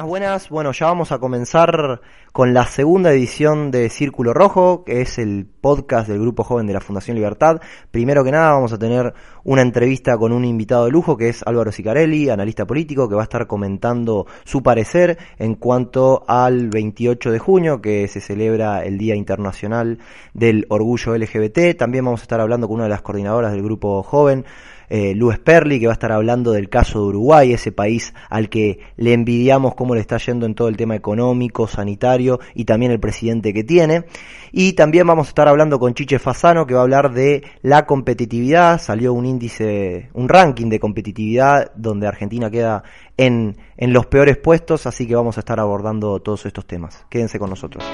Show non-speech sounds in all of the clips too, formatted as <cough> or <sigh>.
Buenas, buenas. Bueno, ya vamos a comenzar con la segunda edición de Círculo Rojo, que es el podcast del Grupo Joven de la Fundación Libertad. Primero que nada, vamos a tener una entrevista con un invitado de lujo, que es Álvaro Sicarelli, analista político, que va a estar comentando su parecer en cuanto al 28 de junio, que se celebra el Día Internacional del Orgullo LGBT. También vamos a estar hablando con una de las coordinadoras del Grupo Joven, eh, Luis Perli, que va a estar hablando del caso de Uruguay, ese país al que le envidiamos cómo le está yendo en todo el tema económico, sanitario y también el presidente que tiene. Y también vamos a estar hablando con Chiche Fasano, que va a hablar de la competitividad. Salió un índice, un ranking de competitividad donde Argentina queda en, en los peores puestos, así que vamos a estar abordando todos estos temas. Quédense con nosotros.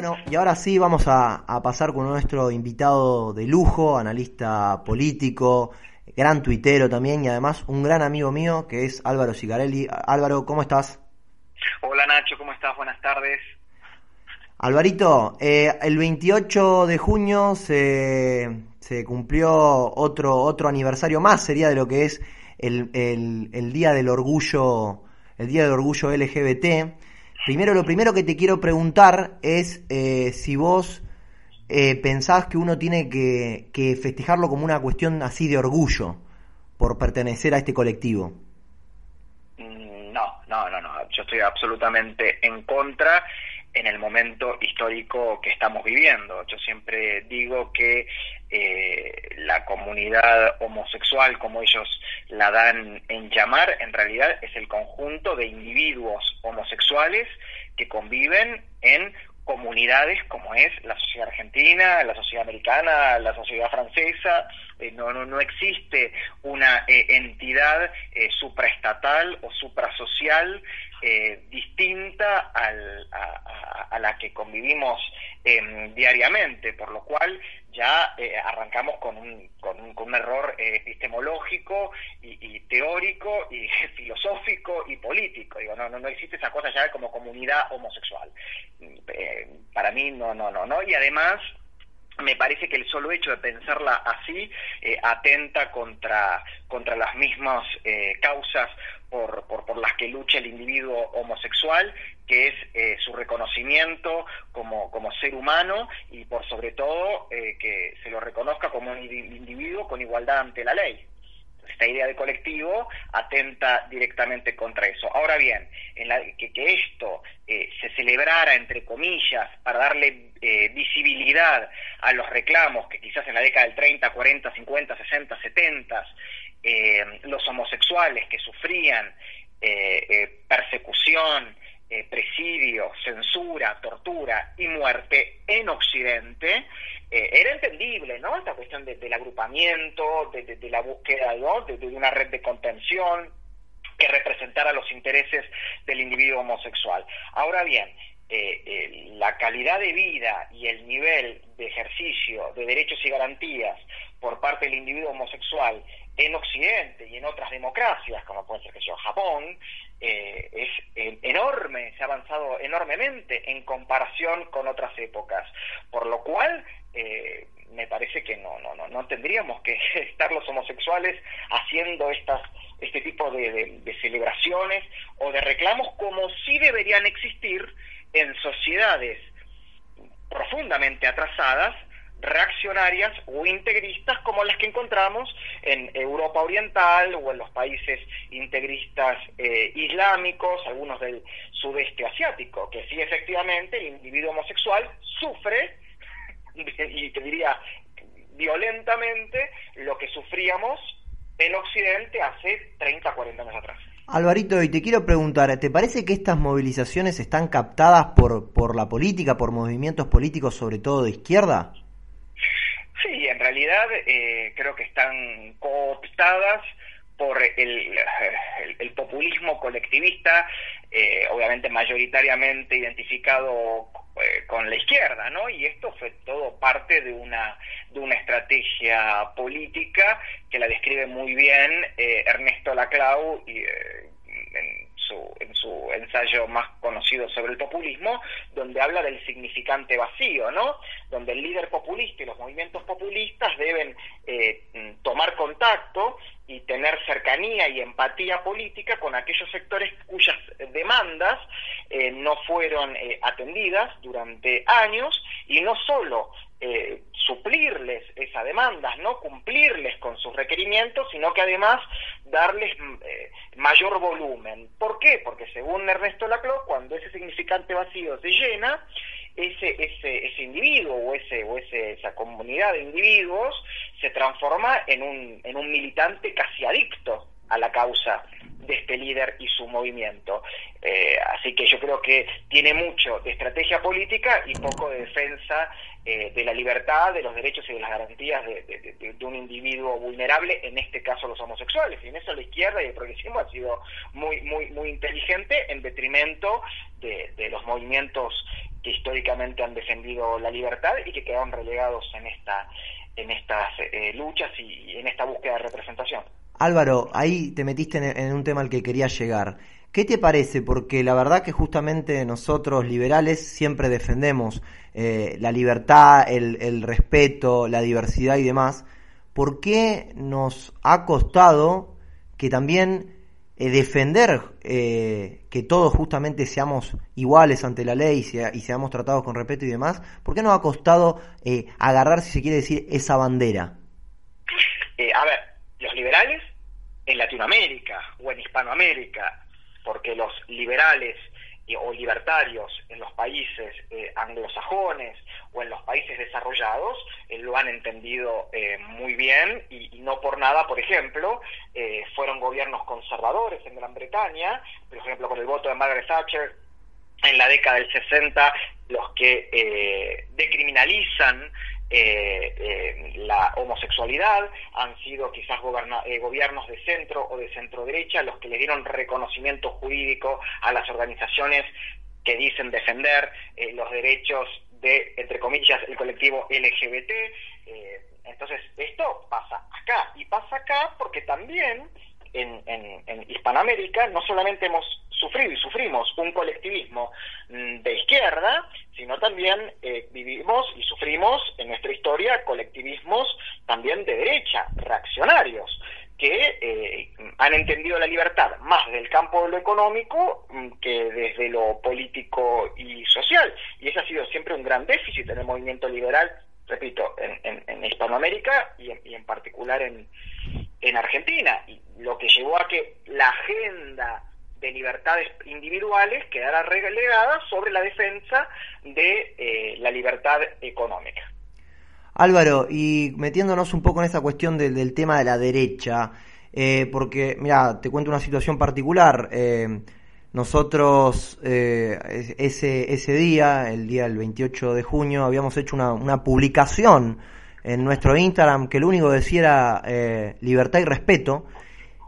Bueno, y ahora sí vamos a, a, pasar con nuestro invitado de lujo, analista político, gran tuitero también y además un gran amigo mío que es Álvaro Sicarelli. Álvaro, ¿cómo estás? Hola Nacho, ¿cómo estás? Buenas tardes. Alvarito, eh, el 28 de junio se, se cumplió otro, otro aniversario más, sería de lo que es el, el, el Día del Orgullo, el Día del Orgullo LGBT. Primero, lo primero que te quiero preguntar es eh, si vos eh, pensás que uno tiene que, que, festejarlo como una cuestión así de orgullo por pertenecer a este colectivo. No, no, no, no. Yo estoy absolutamente en contra en el momento histórico que estamos viviendo. Yo siempre digo que eh, la comunidad homosexual, como ellos la dan en llamar, en realidad es el conjunto de individuos homosexuales que conviven en comunidades como es la sociedad argentina, la sociedad americana, la sociedad francesa, eh, no, no, no existe una eh, entidad eh, supraestatal o suprasocial eh, distinta al, a, la que convivimos eh, diariamente, por lo cual ya eh, arrancamos con un, con un, error epistemológico y, teórico y <laughs> filosófico y político. Digo, no, existe esa cosa ya como comunidad homosexual. para mí no, no, no, no. Y además me parece que el solo hecho de pensarla así eh, atenta contra, contra las mismas eh, causas por, por, por, las que lucha el individuo homosexual, que es eh, su reconocimiento como, como ser humano y por sobre todo eh, que se lo reconozca como un individuo con igualdad ante la ley esta idea de colectivo atenta directamente contra eso. Ahora bien, en la, que, que, esto eh, se celebrara, entre comillas, para darle eh, visibilidad a los reclamos que quizás en la década del 30, 40, 50, 60, 70, eh, los homosexuales que sufrían eh, persecución, eh, presidio, censura, tortura y muerte en Occidente, eh, era entendible, ¿no? Esta cuestión de, del agrupamiento, de, la búsqueda ¿no? de, una red de contención que representara los intereses del individuo homosexual. Ahora bien, eh, eh, la calidad de vida y el nivel de ejercicio de derechos y garantías por parte del individuo homosexual en Occidente y en otras democracias, como puede ser que yo, Japón, eh, es enorme, se ha avanzado enormemente en comparación con otras épocas, por lo cual eh, me parece que no, no, no, no tendríamos que <laughs> estar los homosexuales haciendo estas, este tipo de, de, de celebraciones o de reclamos como sí deberían existir en sociedades profundamente atrasadas reaccionarias o integristas como las que encontramos en Europa Oriental o en los países integristas eh, islámicos, algunos del sudeste asiático, que sí efectivamente el individuo homosexual sufre, <laughs> y te diría violentamente, lo que sufríamos en Occidente hace 30, 40 años atrás. Alvarito, y te quiero preguntar, ¿te parece que estas movilizaciones están captadas por, por la política, por movimientos políticos, sobre todo de izquierda? Sí, en realidad eh, creo que están cooptadas por el, el, populismo colectivista, eh, obviamente mayoritariamente identificado eh, con la izquierda, ¿no? Y esto fue todo parte de una, de una estrategia política que la describe muy bien Ernesto Laclau y, en, en su ensayo más conocido sobre el populismo, donde habla del significante vacío, ¿no? Donde el líder populista y los movimientos populistas deben eh, tomar contacto y tener cercanía y empatía política con aquellos sectores cuyas demandas eh, no fueron eh, atendidas durante años y no solo suplirles esas demandas, no cumplirles con sus requerimientos, sino que además darles eh, mayor volumen. ¿Por qué? Porque según Ernesto Laclau, cuando ese significante vacío se llena, ese, ese, ese individuo o, ese, o ese, esa comunidad de individuos se transforma en un, en un militante casi adicto a la causa de este líder y su movimiento. Eh, así que yo creo que tiene mucho de estrategia política y poco de defensa eh, de la libertad, de los derechos y de las garantías de, un individuo vulnerable, en este caso los homosexuales. Y en eso la izquierda y el progresismo ha sido muy, muy, muy inteligente en detrimento de, los movimientos que históricamente han defendido la libertad y que quedaron relegados en esta en estas eh, luchas y en esta búsqueda de representación. Álvaro, ahí te metiste en, un tema al que quería llegar. ¿Qué te parece? Porque la verdad que justamente nosotros liberales siempre defendemos eh, la libertad, el, respeto, la diversidad y demás. ¿Por qué nos ha costado que también eh, defender eh, que todos justamente seamos iguales ante la ley y, seamos tratados con respeto y demás? ¿Por qué nos ha costado agarrar, si se quiere decir, esa bandera? a ver, los liberales en Latinoamérica o en Hispanoamérica, porque los liberales o libertarios en los países eh, anglosajones o en los países desarrollados eh, lo han entendido eh, muy bien y, no por nada, por ejemplo, fueron gobiernos conservadores en Gran Bretaña, por ejemplo con el voto de Margaret Thatcher en la década del 60, los que decriminalizan eh, eh, la homosexualidad, han sido quizás eh, gobiernos de centro o de centro derecha los que le dieron reconocimiento jurídico a las organizaciones que dicen defender eh, los derechos de, entre comillas, el colectivo LGBT. entonces, esto pasa acá, y pasa acá porque también en, en Hispanoamérica no solamente hemos sufrido y sufrimos un colectivismo mm, de izquierda, sino también eh, vivimos y sufrimos en nuestra historia colectivismos también de derecha, reaccionarios, que eh, han entendido la libertad más del campo de lo económico mm, que desde lo político y social. Y ese ha sido siempre un gran déficit en el movimiento liberal, repito, en, en, Hispanoamérica y en, y en particular en, en Argentina. Y lo que llevó a que la agenda de libertades individuales quedará relegada sobre la defensa de eh, la libertad económica. Álvaro, y metiéndonos un poco en esta cuestión del tema de la derecha, eh, porque, mira, te cuento una situación particular. Eh, nosotros ese, ese día, el día del 28 de junio, habíamos hecho una, una publicación en nuestro Instagram que lo único decía era libertad y respeto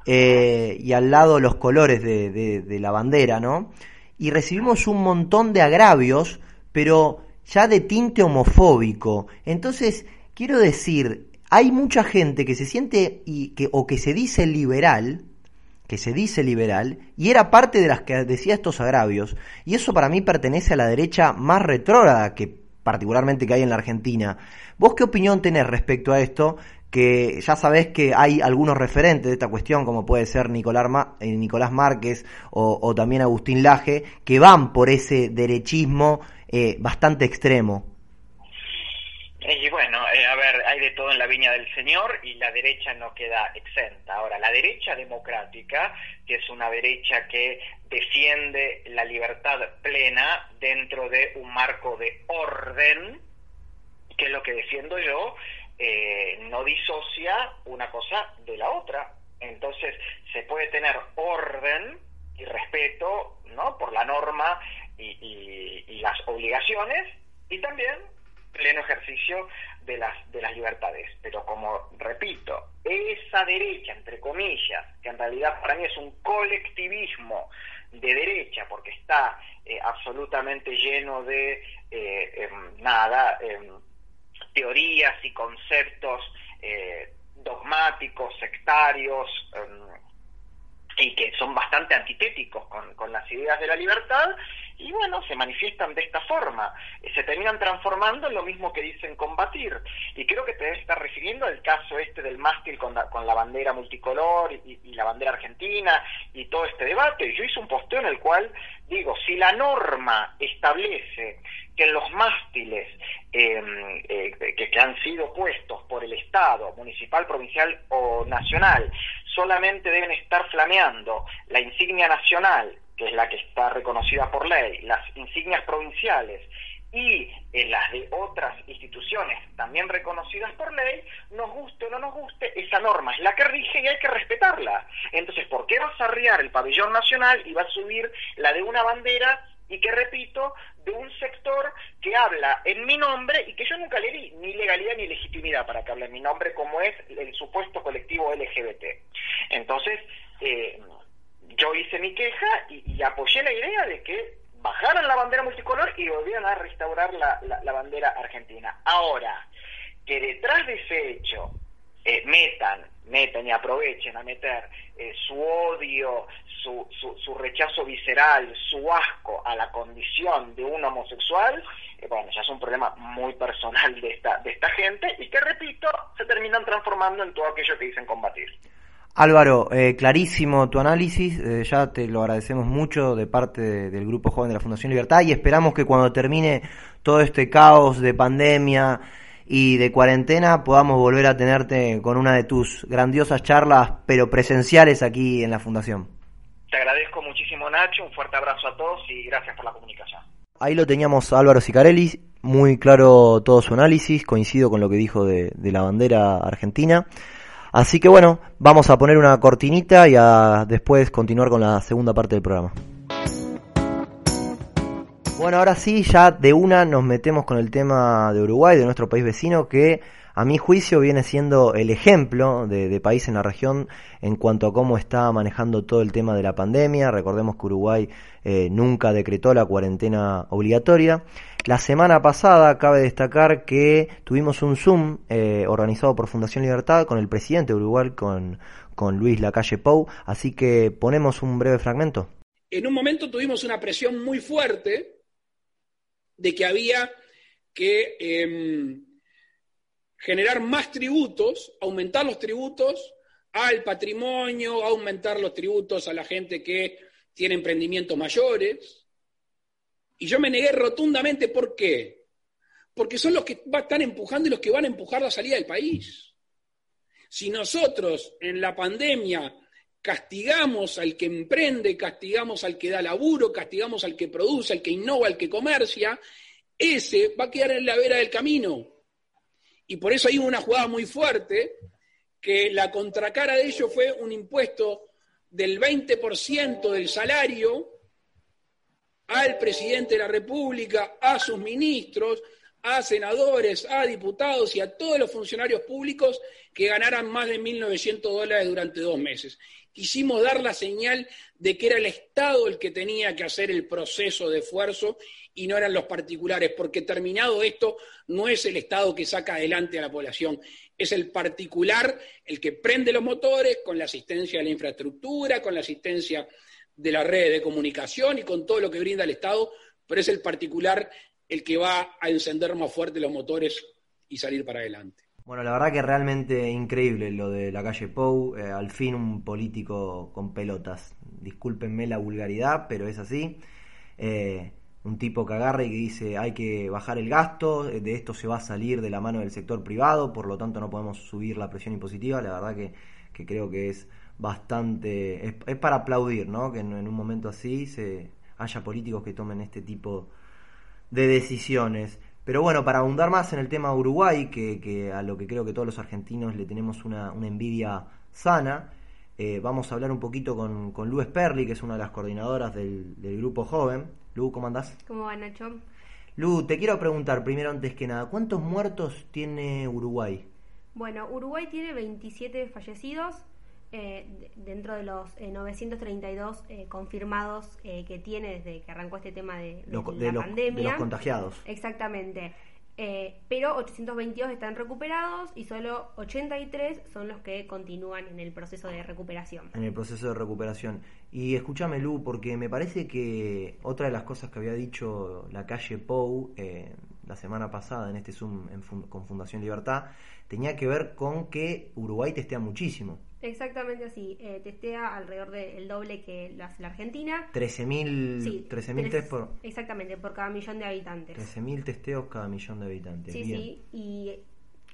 eh, y al lado los colores de, de, la bandera, ¿no? Y recibimos un montón de agravios, pero ya de tinte homofóbico. Entonces, quiero decir, hay mucha gente que se siente y que, o que se dice liberal, que se dice liberal, y era parte de las que decía estos agravios, y eso para mí pertenece a la derecha más retrógrada que particularmente que hay en la Argentina. ¿Vos qué opinión tenés respecto a esto? Que ya sabés que hay algunos referentes de esta cuestión, como puede ser Nicolás, eh, Nicolás Márquez o, también Agustín Laje, que van por ese derechismo eh, bastante extremo. Y bueno, eh, a ver, hay de todo en la viña del Señor y la derecha no queda exenta. Ahora, la derecha democrática, que es una derecha que defiende la libertad plena dentro de un marco de orden, que es lo que defiendo yo, eh, no disocia una cosa de la otra. Entonces se puede tener orden y respeto ¿no? por la norma y, las obligaciones y también pleno ejercicio de las, de las libertades. Pero como repito, esa derecha, entre comillas, que en realidad para mí es un colectivismo de derecha, porque está eh, absolutamente lleno de eh, em, nada, em, teorías y conceptos eh, dogmáticos, sectarios, em, y que son bastante antitéticos con, con las ideas de la libertad, y bueno, se manifiestan de esta forma, se terminan transformando en lo mismo que dicen combatir. Y creo que te debes estar refiriendo al caso este del mástil con la, con la bandera multicolor y, la bandera argentina y todo este debate. Yo hice un posteo en el cual digo, si la norma establece que los mástiles em, eh, que han sido puestos por el Estado, municipal, provincial o nacional, solamente deben estar flameando la insignia nacional que es la que está reconocida por ley, las insignias provinciales y en las de otras instituciones también reconocidas por ley, nos guste o no nos guste, esa norma es la que rige y hay que respetarla. Entonces, ¿por qué vas a arriar el pabellón nacional y va a subir la de una bandera y que, repito, de un sector que habla en mi nombre y que yo nunca le di ni legalidad ni legitimidad para que hable en mi nombre, como es el supuesto colectivo LGBT? Entonces, eh, yo hice mi queja y, apoyé la idea de que bajaran la bandera multicolor y volvieran a restaurar la, la, bandera argentina. Ahora, que detrás de ese hecho eh, metan, metan y aprovechen a meter eh, su odio, su, su, rechazo visceral, su asco a la condición de un homosexual, eh, bueno, ya es un problema muy personal de esta, de esta gente y que, repito, se terminan transformando en todo aquello que dicen combatir. Álvaro, eh, clarísimo tu análisis, eh, ya te lo agradecemos mucho de parte del Grupo Joven de la Fundación Libertad y esperamos que cuando termine todo este caos de pandemia y de cuarentena podamos volver a tenerte con una de tus grandiosas charlas, pero presenciales aquí en la Fundación. Te agradezco muchísimo Nacho, un fuerte abrazo a todos y gracias por la comunicación. Ahí lo teníamos Álvaro Sicarelli, muy claro todo su análisis, coincido con lo que dijo de la bandera argentina. Así que bueno, vamos a poner una cortinita y a después continuar con la segunda parte del programa. Bueno, ahora sí, ya de una nos metemos con el tema de Uruguay, de nuestro país vecino, que a mi juicio viene siendo el ejemplo de, país en la región en cuanto a cómo está manejando todo el tema de la pandemia. Recordemos que Uruguay eh, nunca decretó la cuarentena obligatoria la semana pasada cabe destacar que tuvimos un Zoom eh, organizado por Fundación Libertad con el presidente de Uruguay, con, Luis Lacalle Pou, así que ponemos un breve fragmento. En un momento tuvimos una presión muy fuerte de que había que em, generar más tributos, aumentar los tributos al patrimonio, aumentar los tributos a la gente que tiene emprendimientos mayores, y yo me negué rotundamente, ¿por qué? Porque son los que están empujando y los que van a empujar la salida del país. Si nosotros en la pandemia castigamos al que emprende, castigamos al que da laburo, castigamos al que produce, al que innova, al que comercia, ese va a quedar en la vera del camino. Y por eso hay una jugada muy fuerte, que la contracara de ello fue un impuesto del 20% del salario al presidente de la República, a sus ministros, a senadores, a diputados y a todos los funcionarios públicos que ganaran más de 1.900 dólares durante dos meses. Quisimos dar la señal de que era el Estado el que tenía que hacer el proceso de esfuerzo y no eran los particulares, porque terminado esto, no es el Estado que saca adelante a la población, es el particular el que prende los motores con la asistencia de la infraestructura, con la asistencia de la red de comunicación y con todo lo que brinda el Estado, pero es el particular el que va a encender más fuerte los motores y salir para adelante. Bueno, la verdad que realmente increíble lo de la calle Pou, eh, al fin un político con pelotas. Discúlpenme la vulgaridad, pero es así. Eh, un tipo que agarra y que dice hay que bajar el gasto, eh, de esto se va a salir de la mano del sector privado, por lo tanto no podemos subir la presión impositiva. La verdad que, que creo que es bastante... Es, para aplaudir, ¿no? Que en, un momento así se haya políticos que tomen este tipo de decisiones. Pero bueno, para abundar más en el tema Uruguay, que, a lo que creo que todos los argentinos le tenemos una, envidia sana, eh, vamos a hablar un poquito con, con Lu Sperli, que es una de las coordinadoras del, grupo joven. Lu, ¿cómo andás? ¿Cómo va, Nacho? Lu, te quiero preguntar primero antes que nada, ¿cuántos muertos tiene Uruguay? Bueno, Uruguay tiene 27 fallecidos eh, dentro de los 932 eh, eh, confirmados que tiene desde que arrancó este tema de, la pandemia. De los contagiados. Exactamente. pero 822 están recuperados y solo 83 son los que continúan en el proceso de recuperación. En el proceso de recuperación. Y escúchame, Lu, porque me parece que otra de las cosas que había dicho la calle Pou la semana pasada en este Zoom con Fundación Libertad tenía que ver con que Uruguay testea muchísimo. Exactamente así, eh, testea alrededor del doble que la Argentina. 13.000 sí, test por... Exactamente, por cada millón de habitantes. 13.000 testeos cada millón de habitantes. Sí, sí, y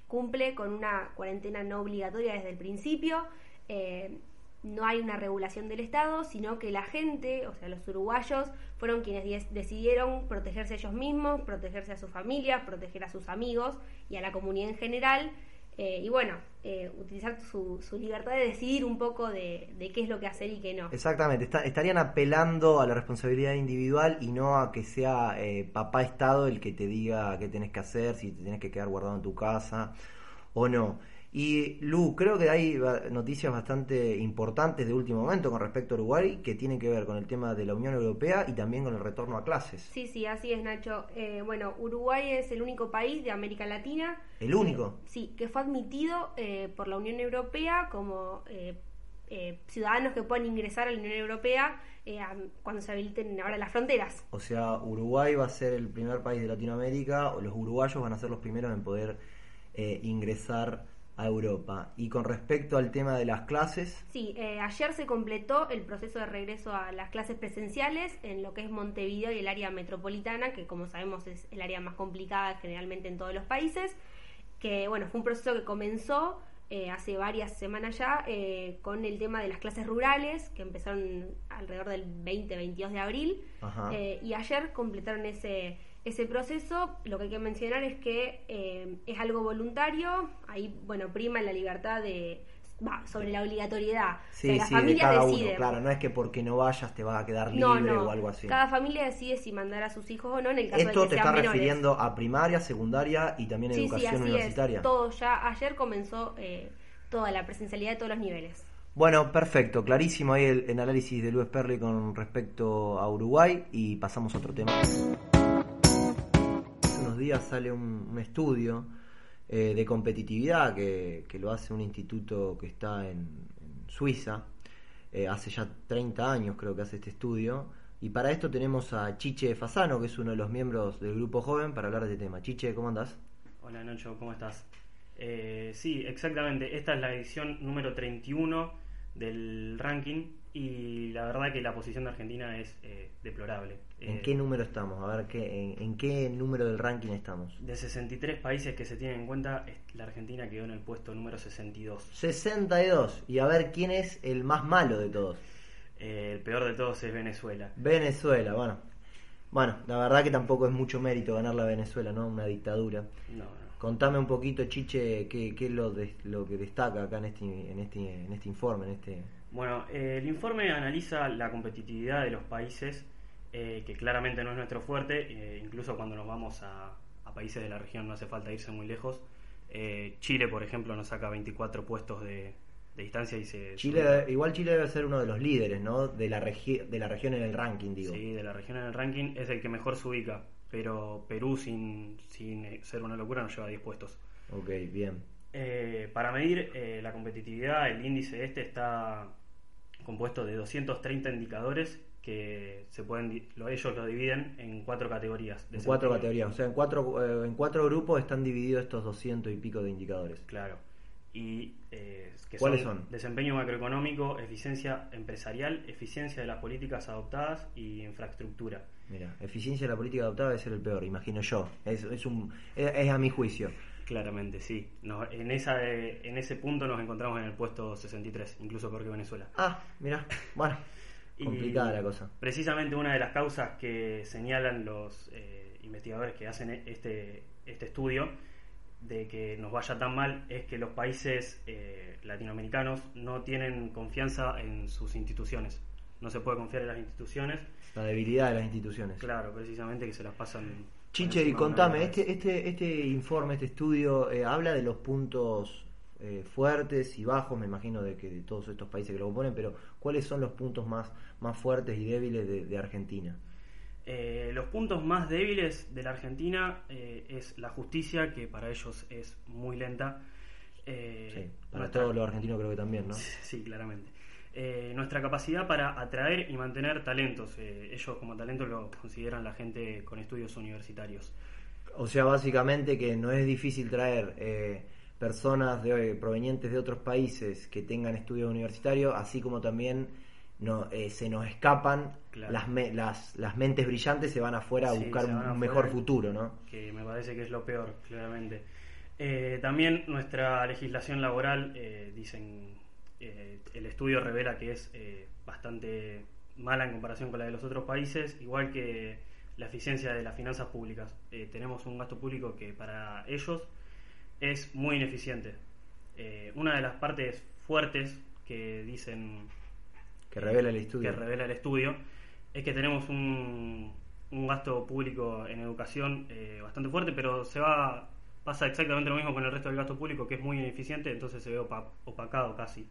cumple con una cuarentena no obligatoria desde el principio. Eh, no hay una regulación del Estado, sino que la gente, o sea, los uruguayos, fueron quienes decidieron protegerse ellos mismos, protegerse a sus familias, proteger a sus amigos y a la comunidad en general. Eh, y bueno, eh, utilizar su, libertad de decidir un poco de, qué es lo que hacer y qué no. Exactamente, estarían apelando a la responsabilidad individual y no a que sea eh, papá Estado el que te diga qué tenés que hacer, si te tienes que quedar guardado en tu casa o no. Y Lu, creo que hay noticias bastante importantes de último momento con respecto a Uruguay que tienen que ver con el tema de la Unión Europea y también con el retorno a clases. Sí, sí, así es, Nacho. Eh, bueno, Uruguay es el único país de América Latina. ¿El único? sí, que fue admitido eh, por la Unión Europea como eh, ciudadanos que puedan ingresar a la Unión Europea cuando se habiliten ahora las fronteras. O sea, Uruguay va a ser el primer país de Latinoamérica, o los uruguayos van a ser los primeros en poder ingresar a Europa. Y con respecto al tema de las clases. Sí, eh, ayer se completó el proceso de regreso a las clases presenciales en lo que es Montevideo y el área metropolitana, que como sabemos es el área más complicada generalmente en todos los países. Que bueno, fue un proceso que comenzó eh, hace varias semanas ya eh, con el tema de las clases rurales, que empezaron alrededor del 20-22 de abril. y ayer completaron ese ese proceso, lo que hay que mencionar es que eh, es algo voluntario, ahí, bueno, prima la libertad de... sobre la obligatoriedad. Sí, la familia decide. claro, no es que porque no vayas te vas a quedar libre o algo así. Cada familia decide si mandar a sus hijos o no en el caso Esto de que te está refiriendo a primaria, secundaria y también educación sí, universitaria. Todo ya, ayer comenzó eh, toda la presencialidad de todos los niveles. Bueno, perfecto, clarísimo ahí el, el análisis de Luis Perry con respecto a Uruguay y pasamos a otro tema sale un, estudio eh, de competitividad que, lo hace un instituto que está en, Suiza. Eh, hace ya 30 años creo que hace este estudio. Y para esto tenemos a Chiche Fasano, que es uno de los miembros del grupo joven, para hablar de este tema. Chiche, ¿cómo andás? Hola Nacho, ¿cómo estás? Eh, sí, exactamente. Esta es la edición número 31 del ranking y la verdad que la posición de Argentina es eh, deplorable. ¿En eh, qué número estamos? A ver, ¿qué, en, qué número del ranking estamos? De 63 países que se tienen en cuenta, la Argentina quedó en el puesto número 62. 62. Y a ver, ¿quién es el más malo de todos? Eh, el peor de todos es Venezuela. Venezuela, bueno. Bueno, la verdad que tampoco es mucho mérito ganar la Venezuela, ¿no? Una dictadura. No, no. Contame un poquito, Chiche, qué, qué es lo, de, lo que destaca acá en este, en este, en este informe, en este bueno, eh, el informe analiza la competitividad de los países, eh, que claramente no es nuestro fuerte, eh, incluso cuando nos vamos a, países de la región no hace falta irse muy lejos. Chile, por ejemplo, nos saca 24 puestos de, distancia y se... Chile, igual Chile debe ser uno de los líderes, ¿no? De la, de la región en el ranking, digo. Sí, de la región en el ranking es el que mejor se ubica, pero Perú, sin, sin ser una locura, nos lleva 10 puestos. Ok, bien. para medir la competitividad, el índice este está compuesto de 230 indicadores que se pueden ellos lo dividen en cuatro categorías. En cuatro categorías, o sea, en cuatro, eh, en cuatro grupos están divididos estos 200 y pico de indicadores. Claro. Y eh, ¿Cuáles son, Desempeño macroeconómico, eficiencia empresarial, eficiencia de las políticas adoptadas y infraestructura. Mira, eficiencia de la política adoptada debe ser el peor, imagino yo. Es, es, un, es a mi juicio. Claramente, sí. en, esa, en ese punto nos encontramos en el puesto 63, incluso peor que Venezuela. Ah, mira, bueno, complicada la cosa. Precisamente una de las causas que señalan los eh, investigadores que hacen este, este estudio de que nos vaya tan mal es que los países eh, latinoamericanos no tienen confianza en sus instituciones. No se puede confiar en las instituciones. La debilidad de las instituciones. Claro, precisamente que se las pasan Chiche, y contame, este, este, este informe, este estudio, eh, habla de los puntos eh, fuertes y bajos, me imagino de que de todos estos países que lo componen, pero ¿cuáles son los puntos más, más fuertes y débiles de, de Argentina? Eh, los puntos más débiles de la Argentina eh, es la justicia, que para ellos es muy lenta. Eh, Sí, para nuestra- todos los argentinos creo que también, ¿no? <laughs> Sí, claramente. Eh, nuestra capacidad para atraer y mantener talentos. eh, ellos como talento lo consideran la gente con estudios universitarios. O sea, básicamente que no es difícil traer eh, personas de, provenientes de otros países que tengan estudios universitarios, así como también no, se nos escapan Claro. las, me- las, las mentes brillantes, se van afuera a buscar un, afuera mejor futuro, ¿no? que me parece que es lo peor, claramente. También nuestra legislación laboral, dicen, eh, el estudio revela que es eh, bastante mala en comparación con la de los otros países, igual que la eficiencia de las finanzas públicas. Eh, tenemos un gasto público que para ellos es muy ineficiente. Eh, una de las partes fuertes que dicen Que revela el estudio. que revela el estudio es que tenemos un, un gasto público en educación eh, bastante fuerte, pero se va pasa exactamente lo mismo con el resto del gasto público, que es muy ineficiente, entonces se ve opa- opacado casi.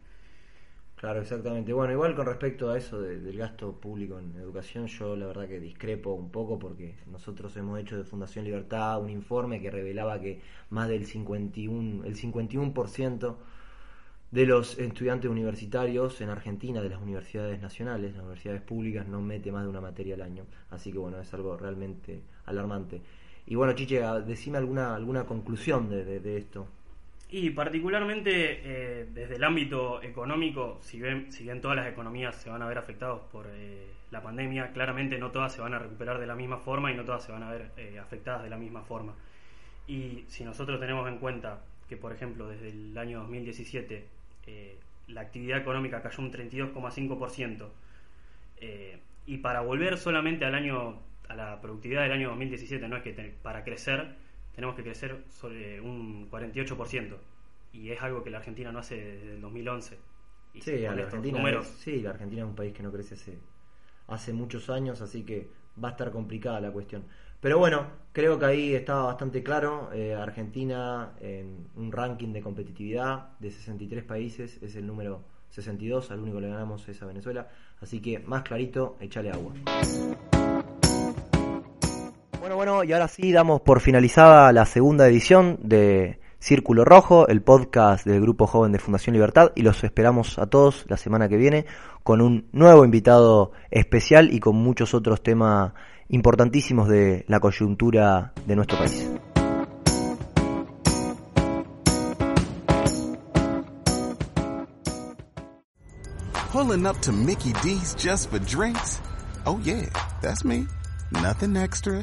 Claro, exactamente. Bueno, igual con respecto a eso de- del gasto público en educación, yo la verdad que discrepo un poco porque nosotros hemos hecho de Fundación Libertad un informe que revelaba que más del 51, el 51% de los estudiantes universitarios en Argentina, de las universidades nacionales, las universidades públicas, no mete más de una materia al año. Así que bueno, es algo realmente alarmante. Y bueno, Chiche, a- decime alguna, alguna conclusión de, de- de esto. Y particularmente eh, desde el ámbito económico, si bien, si bien todas las economías se van a ver afectadas por eh, la pandemia, claramente no todas se van a recuperar de la misma forma y no todas se van a ver eh, afectadas de la misma forma. Y si nosotros tenemos en cuenta que, por ejemplo, desde el año 2017 eh, la actividad económica cayó un 32,5%, eh, y para volver solamente al año a la productividad del año 2017, no es que para crecer tenemos que crecer sobre un 48%, y es algo que la Argentina no hace desde el 2011. Y Sí, la Argentina, números, es- sí, la Argentina es un país que no crece hace, hace muchos años, así que va a estar complicada la cuestión. Pero bueno, creo que ahí estaba bastante claro. eh, Argentina en un ranking de competitividad de 63 países es el número 62, al único que le ganamos es a Venezuela. Así que más clarito, échale agua. Bueno, bueno, y ahora sí damos por finalizada la segunda edición de Círculo Rojo, el podcast del Grupo Joven de Fundación Libertad, y los esperamos a todos la semana que viene con un nuevo invitado especial y con muchos otros temas importantísimos de la coyuntura de nuestro país. Pulling up to Mickey D's just for drinks? Oh yeah, that's me. Nothing extra,